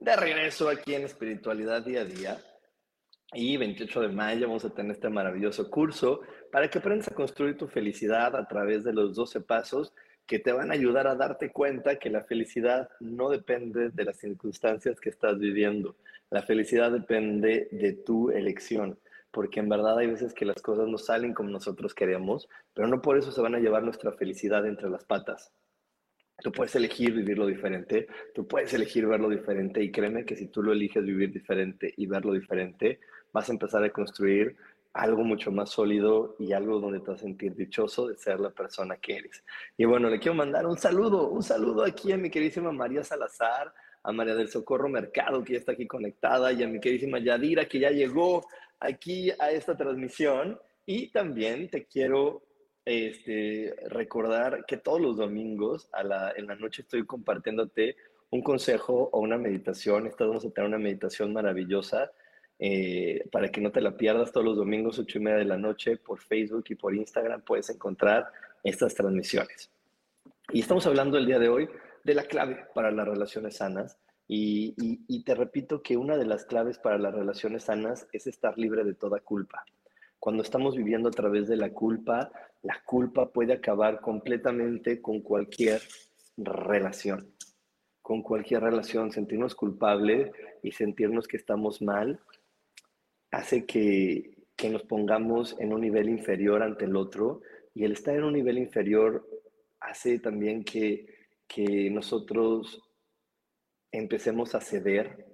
Speaker 1: de regreso aquí en Espiritualidad Día a Día. Y 28 de mayo vamos a tener este maravilloso curso para que aprendas a construir tu felicidad a través de los 12 pasos que te van a ayudar a darte cuenta que la felicidad no depende de las circunstancias que estás viviendo. La felicidad depende de tu elección, porque en verdad hay veces que las cosas no salen como nosotros queremos, pero no por eso se van a llevar nuestra felicidad entre las patas. Tú puedes elegir vivirlo diferente, tú puedes elegir verlo diferente y créeme que si tú lo eliges vivir diferente y verlo diferente, vas a empezar a construir algo mucho más sólido y algo donde te vas a sentir dichoso de ser la persona que eres. Y bueno, le quiero mandar un saludo, un saludo aquí a mi queridísima María Salazar, a María del Socorro Mercado, que ya está aquí conectada, y a mi queridísima Yadira, que ya llegó aquí a esta transmisión. Y también te quiero este, recordar que todos los domingos en la noche estoy compartiéndote un consejo o una meditación. Esta vamos a tener una meditación maravillosa eh, para que no te la pierdas todos los domingos, ocho y media de la noche, por Facebook y por Instagram puedes encontrar estas transmisiones. Y estamos hablando el día de hoy de la clave para las relaciones sanas. y te repito que una de las claves para las relaciones sanas es estar libre de toda culpa. Cuando estamos viviendo a través de la culpa, la culpa puede acabar completamente con cualquier relación. Con cualquier relación, sentirnos culpables y sentirnos que estamos mal hace que, nos pongamos en un nivel inferior ante el otro y el estar en un nivel inferior hace también que, que nosotros empecemos a ceder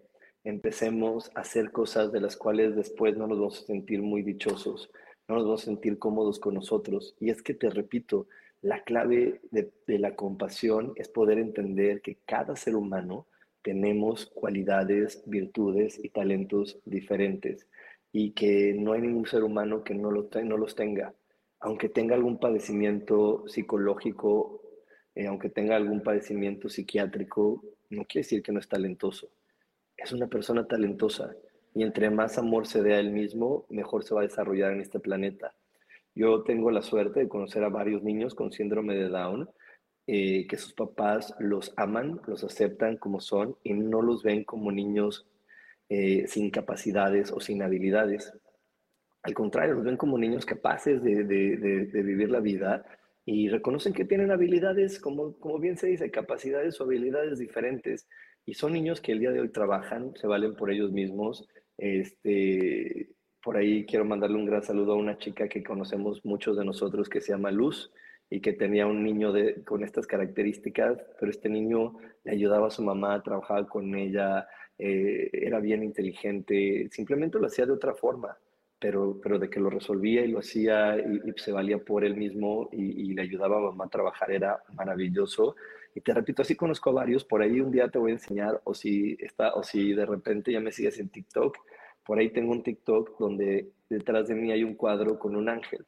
Speaker 1: empecemos a hacer cosas de las cuales después no nos vamos a sentir muy dichosos, no nos vamos a sentir cómodos con nosotros. Y es que te repito, la clave de, la compasión es poder entender que cada ser humano tenemos cualidades, virtudes y talentos diferentes y que no hay ningún ser humano que no, no los tenga. Aunque tenga algún padecimiento psicológico, eh, aunque tenga algún padecimiento psiquiátrico, no quiere decir que no es talentoso es una persona talentosa y entre más amor se dé a él mismo, mejor se va a desarrollar en este planeta. Yo tengo la suerte de conocer a varios niños con síndrome de Down eh, que sus papás los aman, los aceptan como son y no los ven como niños eh, sin capacidades o sin habilidades. Al contrario, los ven como niños capaces de, de, vivir la vida y reconocen que tienen habilidades, como, como bien se dice, capacidades o habilidades diferentes. Y son niños que el día de hoy trabajan, se valen por ellos mismos. Este, por ahí quiero mandarle un gran saludo a una chica que conocemos muchos de nosotros que se llama Luz y que tenía un niño de, con estas características, pero este niño le ayudaba a su mamá, trabajaba con ella, eh, era bien inteligente, simplemente lo hacía de otra forma, pero, pero de que lo resolvía y lo hacía y, se valía por él mismo y, le ayudaba a mamá a trabajar era maravilloso. Y te repito, así conozco a varios, por ahí un día te voy a enseñar, o si, está, o si de repente ya me sigues en TikTok, por ahí tengo un TikTok donde detrás de mí hay un cuadro con un ángel.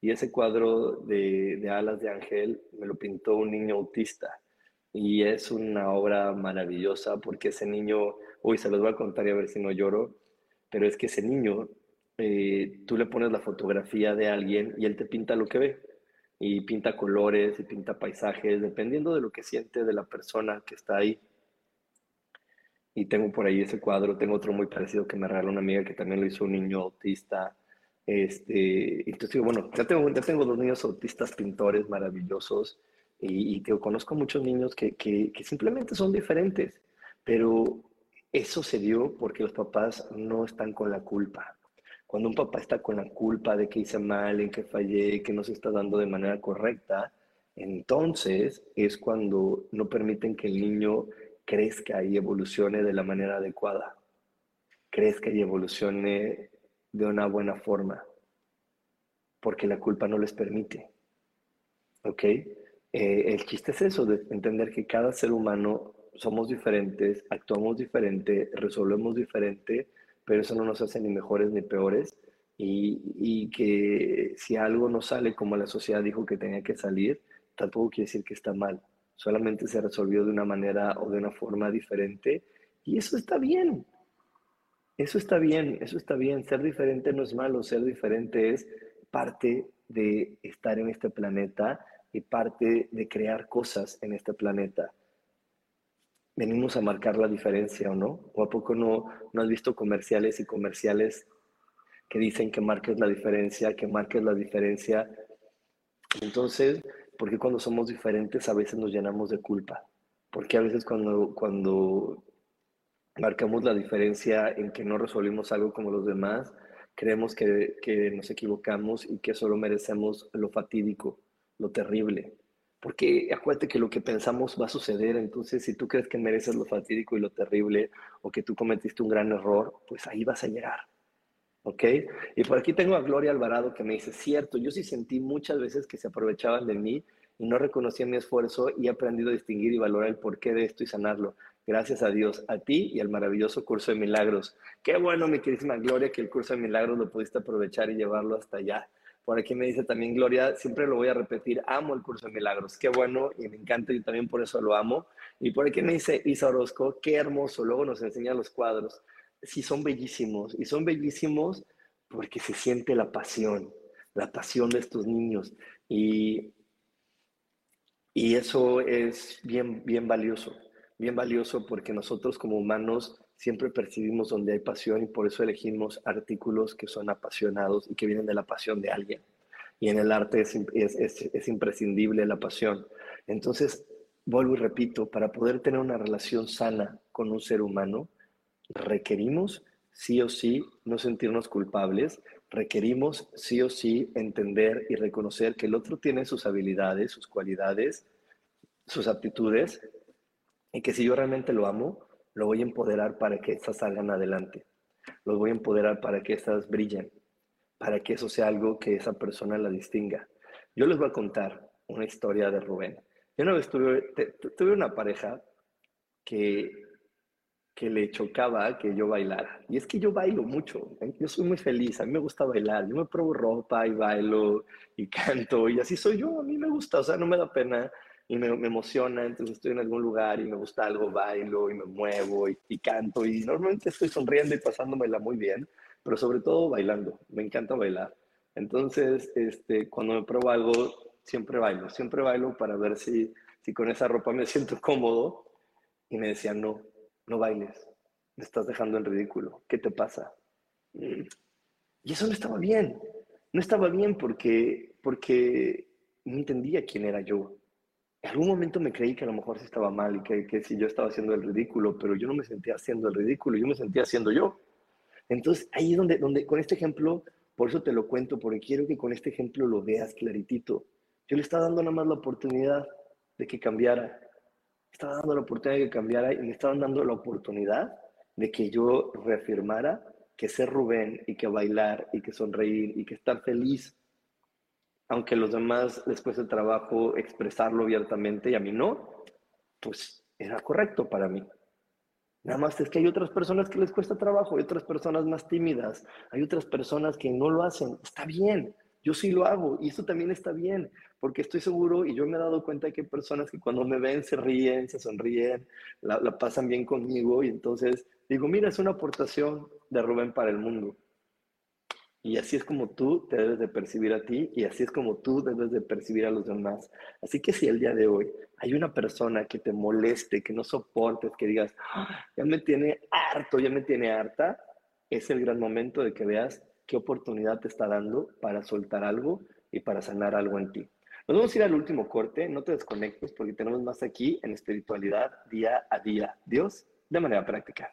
Speaker 1: Y ese cuadro de, alas de ángel me lo pintó un niño autista y es una obra maravillosa porque ese niño, uy, se los voy a contar y a ver si no lloro, pero es que ese niño, eh, tú le pones la fotografía de alguien y él te pinta lo que ve, y pinta colores y pinta paisajes, dependiendo de lo que siente de la persona que está ahí. Y tengo por ahí ese cuadro, tengo otro muy parecido que me regaló una amiga que también lo hizo un niño autista. Este, entonces, bueno, ya tengo, ya tengo dos niños autistas pintores maravillosos y, y conozco muchos niños que, que, simplemente son diferentes, pero eso se dio porque los papás no están con la culpa. Cuando un papá está con la culpa de que hice mal, en que fallé, que no se está dando de manera correcta, entonces es cuando no permiten que el niño crezca y evolucione de la manera adecuada, crezca y evolucione de una buena forma, porque la culpa no les permite. ¿Ok? Eh, el chiste es eso, de entender que cada ser humano somos diferentes, actuamos diferente, resolvemos diferente, pero eso no nos hace ni mejores ni peores. Y, y, que si algo no sale como la sociedad dijo que tenía que salir, tampoco quiere decir que está mal. Solamente se resolvió de una manera o de una forma diferente. Y eso está bien. Eso está bien, eso está bien. Ser diferente no es malo, ser diferente es parte de estar en este planeta y parte de crear cosas en este planeta. Venimos a marcar la diferencia o no? ¿O a poco no, no has visto comerciales y comerciales que dicen que marques la diferencia, que marques la diferencia? Entonces, ¿por qué cuando somos diferentes a veces nos llenamos de culpa? Porque a veces cuando, cuando marcamos la diferencia en que no resolvimos algo como los demás, creemos que, que nos equivocamos y que solo merecemos lo fatídico lo terrible. Porque acuérdate que lo que pensamos va a suceder, entonces si tú crees que mereces lo fatídico y lo terrible o que tú cometiste un gran error, pues ahí vas a llegar. ¿Ok? Y por aquí tengo a Gloria Alvarado que me dice, cierto, yo sí sentí muchas veces que se aprovechaban de mí y no reconocían mi esfuerzo y he aprendido a distinguir y valorar el porqué de esto y sanarlo. Gracias a Dios, a ti y al maravilloso curso de milagros. Qué bueno, mi queridísima Gloria, que el curso de milagros lo pudiste aprovechar y llevarlo hasta allá. Por aquí me dice también Gloria, siempre lo voy a repetir, amo el curso de milagros, qué bueno y me encanta y también por eso lo amo. Y por aquí me dice Isa Orozco, qué hermoso, luego nos enseña los cuadros. Sí, son bellísimos y son bellísimos porque se siente la pasión, la pasión de estos niños. Y, y eso es bien, bien valioso, bien valioso porque nosotros como humanos siempre percibimos donde hay pasión y por eso elegimos artículos que son apasionados y que vienen de la pasión de alguien. Y en el arte es, es, es, imprescindible la pasión. Entonces, vuelvo y repito, para poder tener una relación sana con un ser humano, requerimos sí o sí no sentirnos culpables, requerimos sí o sí entender y reconocer que el otro tiene sus habilidades, sus cualidades, sus aptitudes, y que si yo realmente lo amo, lo voy a empoderar para que estas salgan adelante. Los voy a empoderar para que estas brillen, para que eso sea algo que esa persona la distinga. Yo les voy a contar una historia de Rubén. Yo una vez tuve, tuve una pareja que, que le chocaba que yo bailara. Y es que yo bailo mucho, yo soy muy feliz, a mí me gusta bailar, yo me pruebo ropa y bailo y canto y así soy yo, a mí me gusta, o sea, no me da pena y me, emociona, entonces estoy en algún lugar y me gusta algo, bailo y me muevo y, canto y normalmente estoy sonriendo y pasándomela muy bien, pero sobre todo bailando, me encanta bailar. Entonces, este, cuando me pruebo algo, siempre bailo, siempre bailo para ver si, si con esa ropa me siento cómodo. Y me decía, no, no bailes, me estás dejando en ridículo, ¿qué te pasa? Mm. Y eso no estaba bien, no estaba bien porque, porque no entendía quién era yo. En algún momento me creí que a lo mejor sí estaba mal y que, que si yo estaba haciendo el ridículo, pero yo no me sentía haciendo el ridículo, yo me sentía haciendo yo. Entonces, ahí es donde, donde, con este ejemplo, por eso te lo cuento, porque quiero que con este ejemplo lo veas claritito. Yo le estaba dando nada más la oportunidad de que cambiara. Estaba dando la oportunidad de que cambiara y me estaban dando la oportunidad de que yo reafirmara que ser Rubén y que bailar y que sonreír y que estar feliz, aunque los demás después del trabajo expresarlo abiertamente y a mí no, pues era correcto para mí. Nada más es que hay otras personas que les cuesta trabajo, hay otras personas más tímidas, hay otras personas que no lo hacen. Está bien, yo sí lo hago y eso también está bien, porque estoy seguro y yo me he dado cuenta que hay personas que cuando me ven se ríen, se sonríen, la, la pasan bien conmigo y entonces digo, mira, es una aportación de Rubén para el mundo. Y así es como tú te debes de percibir a ti y así es como tú debes de percibir a los demás. Así que si el día de hoy hay una persona que te moleste, que no soportes, que digas, ah, ya me tiene harto, ya me tiene harta, es el gran momento de que veas qué oportunidad te está dando para soltar algo y para sanar algo en ti. Nos vamos a ir al último corte, no te desconectes porque tenemos más aquí en espiritualidad día a día. Dios, de manera práctica.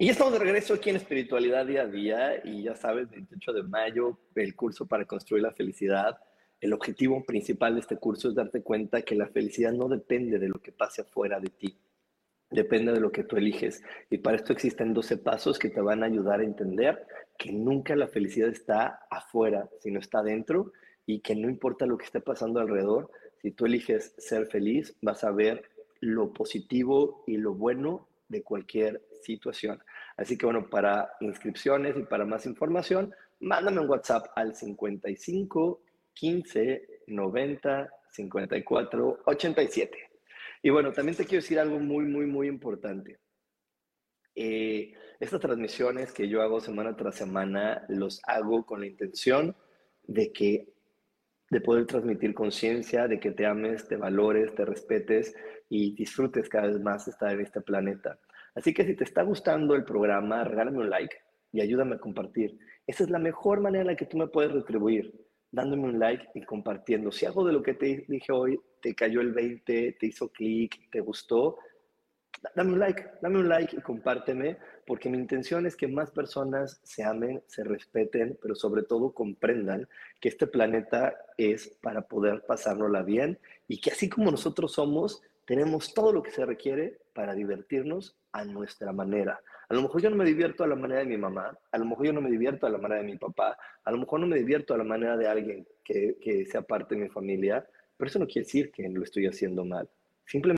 Speaker 1: Y ya estamos de regreso aquí en Espiritualidad Día a Día y ya sabes, 28 de mayo, el curso para construir la felicidad. El objetivo principal de este curso es darte cuenta que la felicidad no depende de lo que pase afuera de ti, depende de lo que tú eliges. Y para esto existen 12 pasos que te van a ayudar a entender que nunca la felicidad está afuera, sino está dentro y que no importa lo que esté pasando alrededor, si tú eliges ser feliz, vas a ver lo positivo y lo bueno de cualquier situación. Así que bueno, para inscripciones y para más información, mándame un WhatsApp al 55 15 90 54 87. Y bueno, también te quiero decir algo muy, muy, muy importante. Eh, estas transmisiones que yo hago semana tras semana, los hago con la intención de que de poder transmitir conciencia, de que te ames, te valores, te respetes y disfrutes cada vez más estar en este planeta. Así que si te está gustando el programa, regálame un like y ayúdame a compartir. Esa es la mejor manera en la que tú me puedes retribuir, dándome un like y compartiendo. Si algo de lo que te dije hoy te cayó el 20, te hizo clic, te gustó, dame un like, dame un like y compárteme, porque mi intención es que más personas se amen, se respeten, pero sobre todo comprendan que este planeta es para poder pasárnosla bien y que así como nosotros somos, tenemos todo lo que se requiere para divertirnos a nuestra manera. A lo mejor yo no me divierto a la manera de mi mamá, a lo mejor yo no me divierto a la manera de mi papá, a lo mejor no me divierto a la manera de alguien que, que sea parte de mi familia, pero eso no quiere decir que lo estoy haciendo mal. Simplemente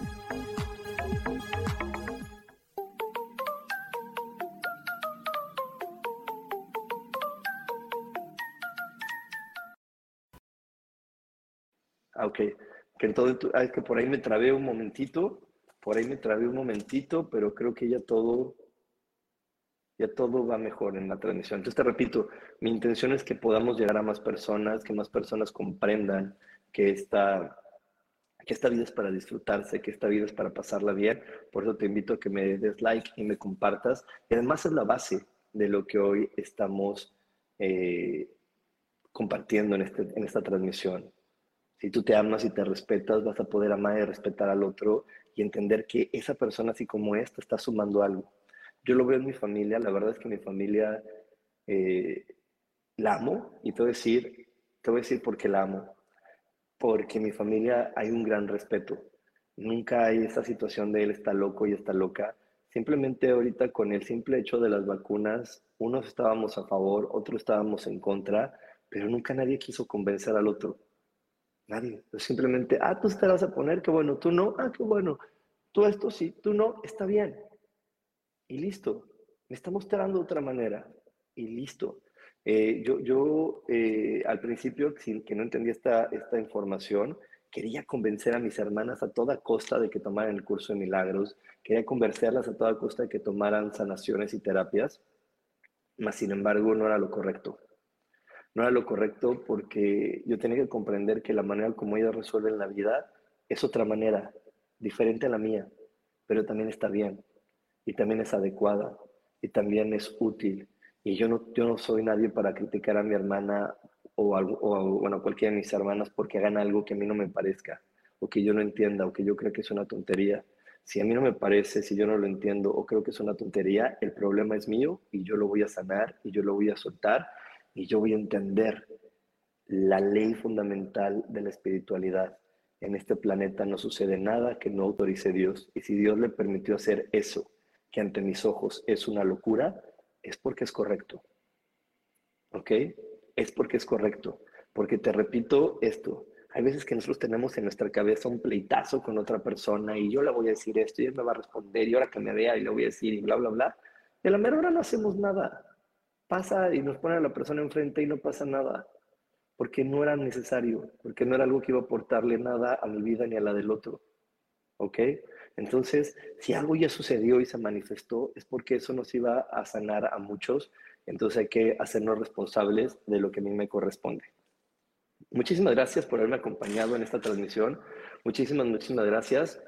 Speaker 1: Ok. Que ah, que por ahí me trabé un momentito, por ahí me trabé un momentito, pero creo que ya todo, ya todo va mejor en la transmisión. Entonces te repito, mi intención es que podamos llegar a más personas, que más personas comprendan que esta, que esta vida es para disfrutarse, que esta vida es para pasarla bien. Por eso te invito a que me des like y me compartas. Y además es la base de lo que hoy estamos eh, compartiendo en, este, en esta transmisión. Si tú te amas y te respetas, vas a poder amar y respetar al otro y entender que esa persona, así como es, te está sumando algo. Yo lo veo en mi familia, la verdad es que mi familia eh, la amo y te voy, a decir, te voy a decir por qué la amo. Porque en mi familia hay un gran respeto. Nunca hay esa situación de él está loco y está loca. Simplemente ahorita con el simple hecho de las vacunas, unos estábamos a favor, otros estábamos en contra, pero nunca nadie quiso convencer al otro. Nadie. Simplemente, ah, tú te vas a poner, qué bueno, tú no, ah, qué bueno. Tú esto sí, tú no, está bien. Y listo. Me está mostrando de otra manera. Y listo. Eh, yo yo eh, al principio, sin que no entendía esta, esta información, quería convencer a mis hermanas a toda costa de que tomaran el curso de milagros, quería convencerlas a toda costa de que tomaran sanaciones y terapias, mas sin embargo no era lo correcto no era lo correcto porque yo tenía que comprender que la manera como ellas resuelven la vida es otra manera, diferente a la mía, pero también está bien y también es adecuada y también es útil Y yo no, yo no soy nadie para criticar a mi hermana o, o bueno, cualquiera de mis hermanas porque hagan algo que a mí no me parezca o que yo no entienda o que yo creo que es una tontería. Si a mí no me parece, si yo no lo entiendo o creo que es una tontería, el problema es mío y yo lo voy a sanar y yo lo voy a soltar y yo voy a entender la ley fundamental de la espiritualidad. En este planeta no sucede nada que no autorice Dios. Y si Dios le permitió hacer eso, que ante mis ojos es una locura, es porque es correcto. ¿Ok? Es porque es correcto. Porque te repito esto, hay veces que nosotros tenemos en nuestra cabeza un pleitazo con otra persona y yo le voy a decir esto y él me va a responder y ahora que me vea y le voy a decir y bla, bla, bla. A la mera hora no hacemos nada. Pasa y nos pone a la persona enfrente y no pasa nada. Porque no era necesario, porque no era algo que iba a aportarle nada a mi vida ni a la del otro. ¿Ok? Entonces, si algo ya sucedió y se manifestó, es porque eso nos iba a sanar a muchos. Entonces hay que hacernos responsables de lo que a mí me corresponde. Muchísimas gracias por haberme acompañado en esta transmisión. Muchísimas, muchísimas gracias.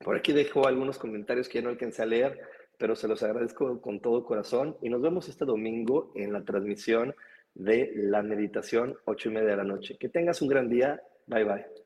Speaker 1: Por aquí dejo algunos comentarios que ya no alcancé a leer, pero se los agradezco con todo corazón y nos vemos este domingo en la transmisión de la meditación, ocho y media de la noche. Que tengas un gran día. Bye bye.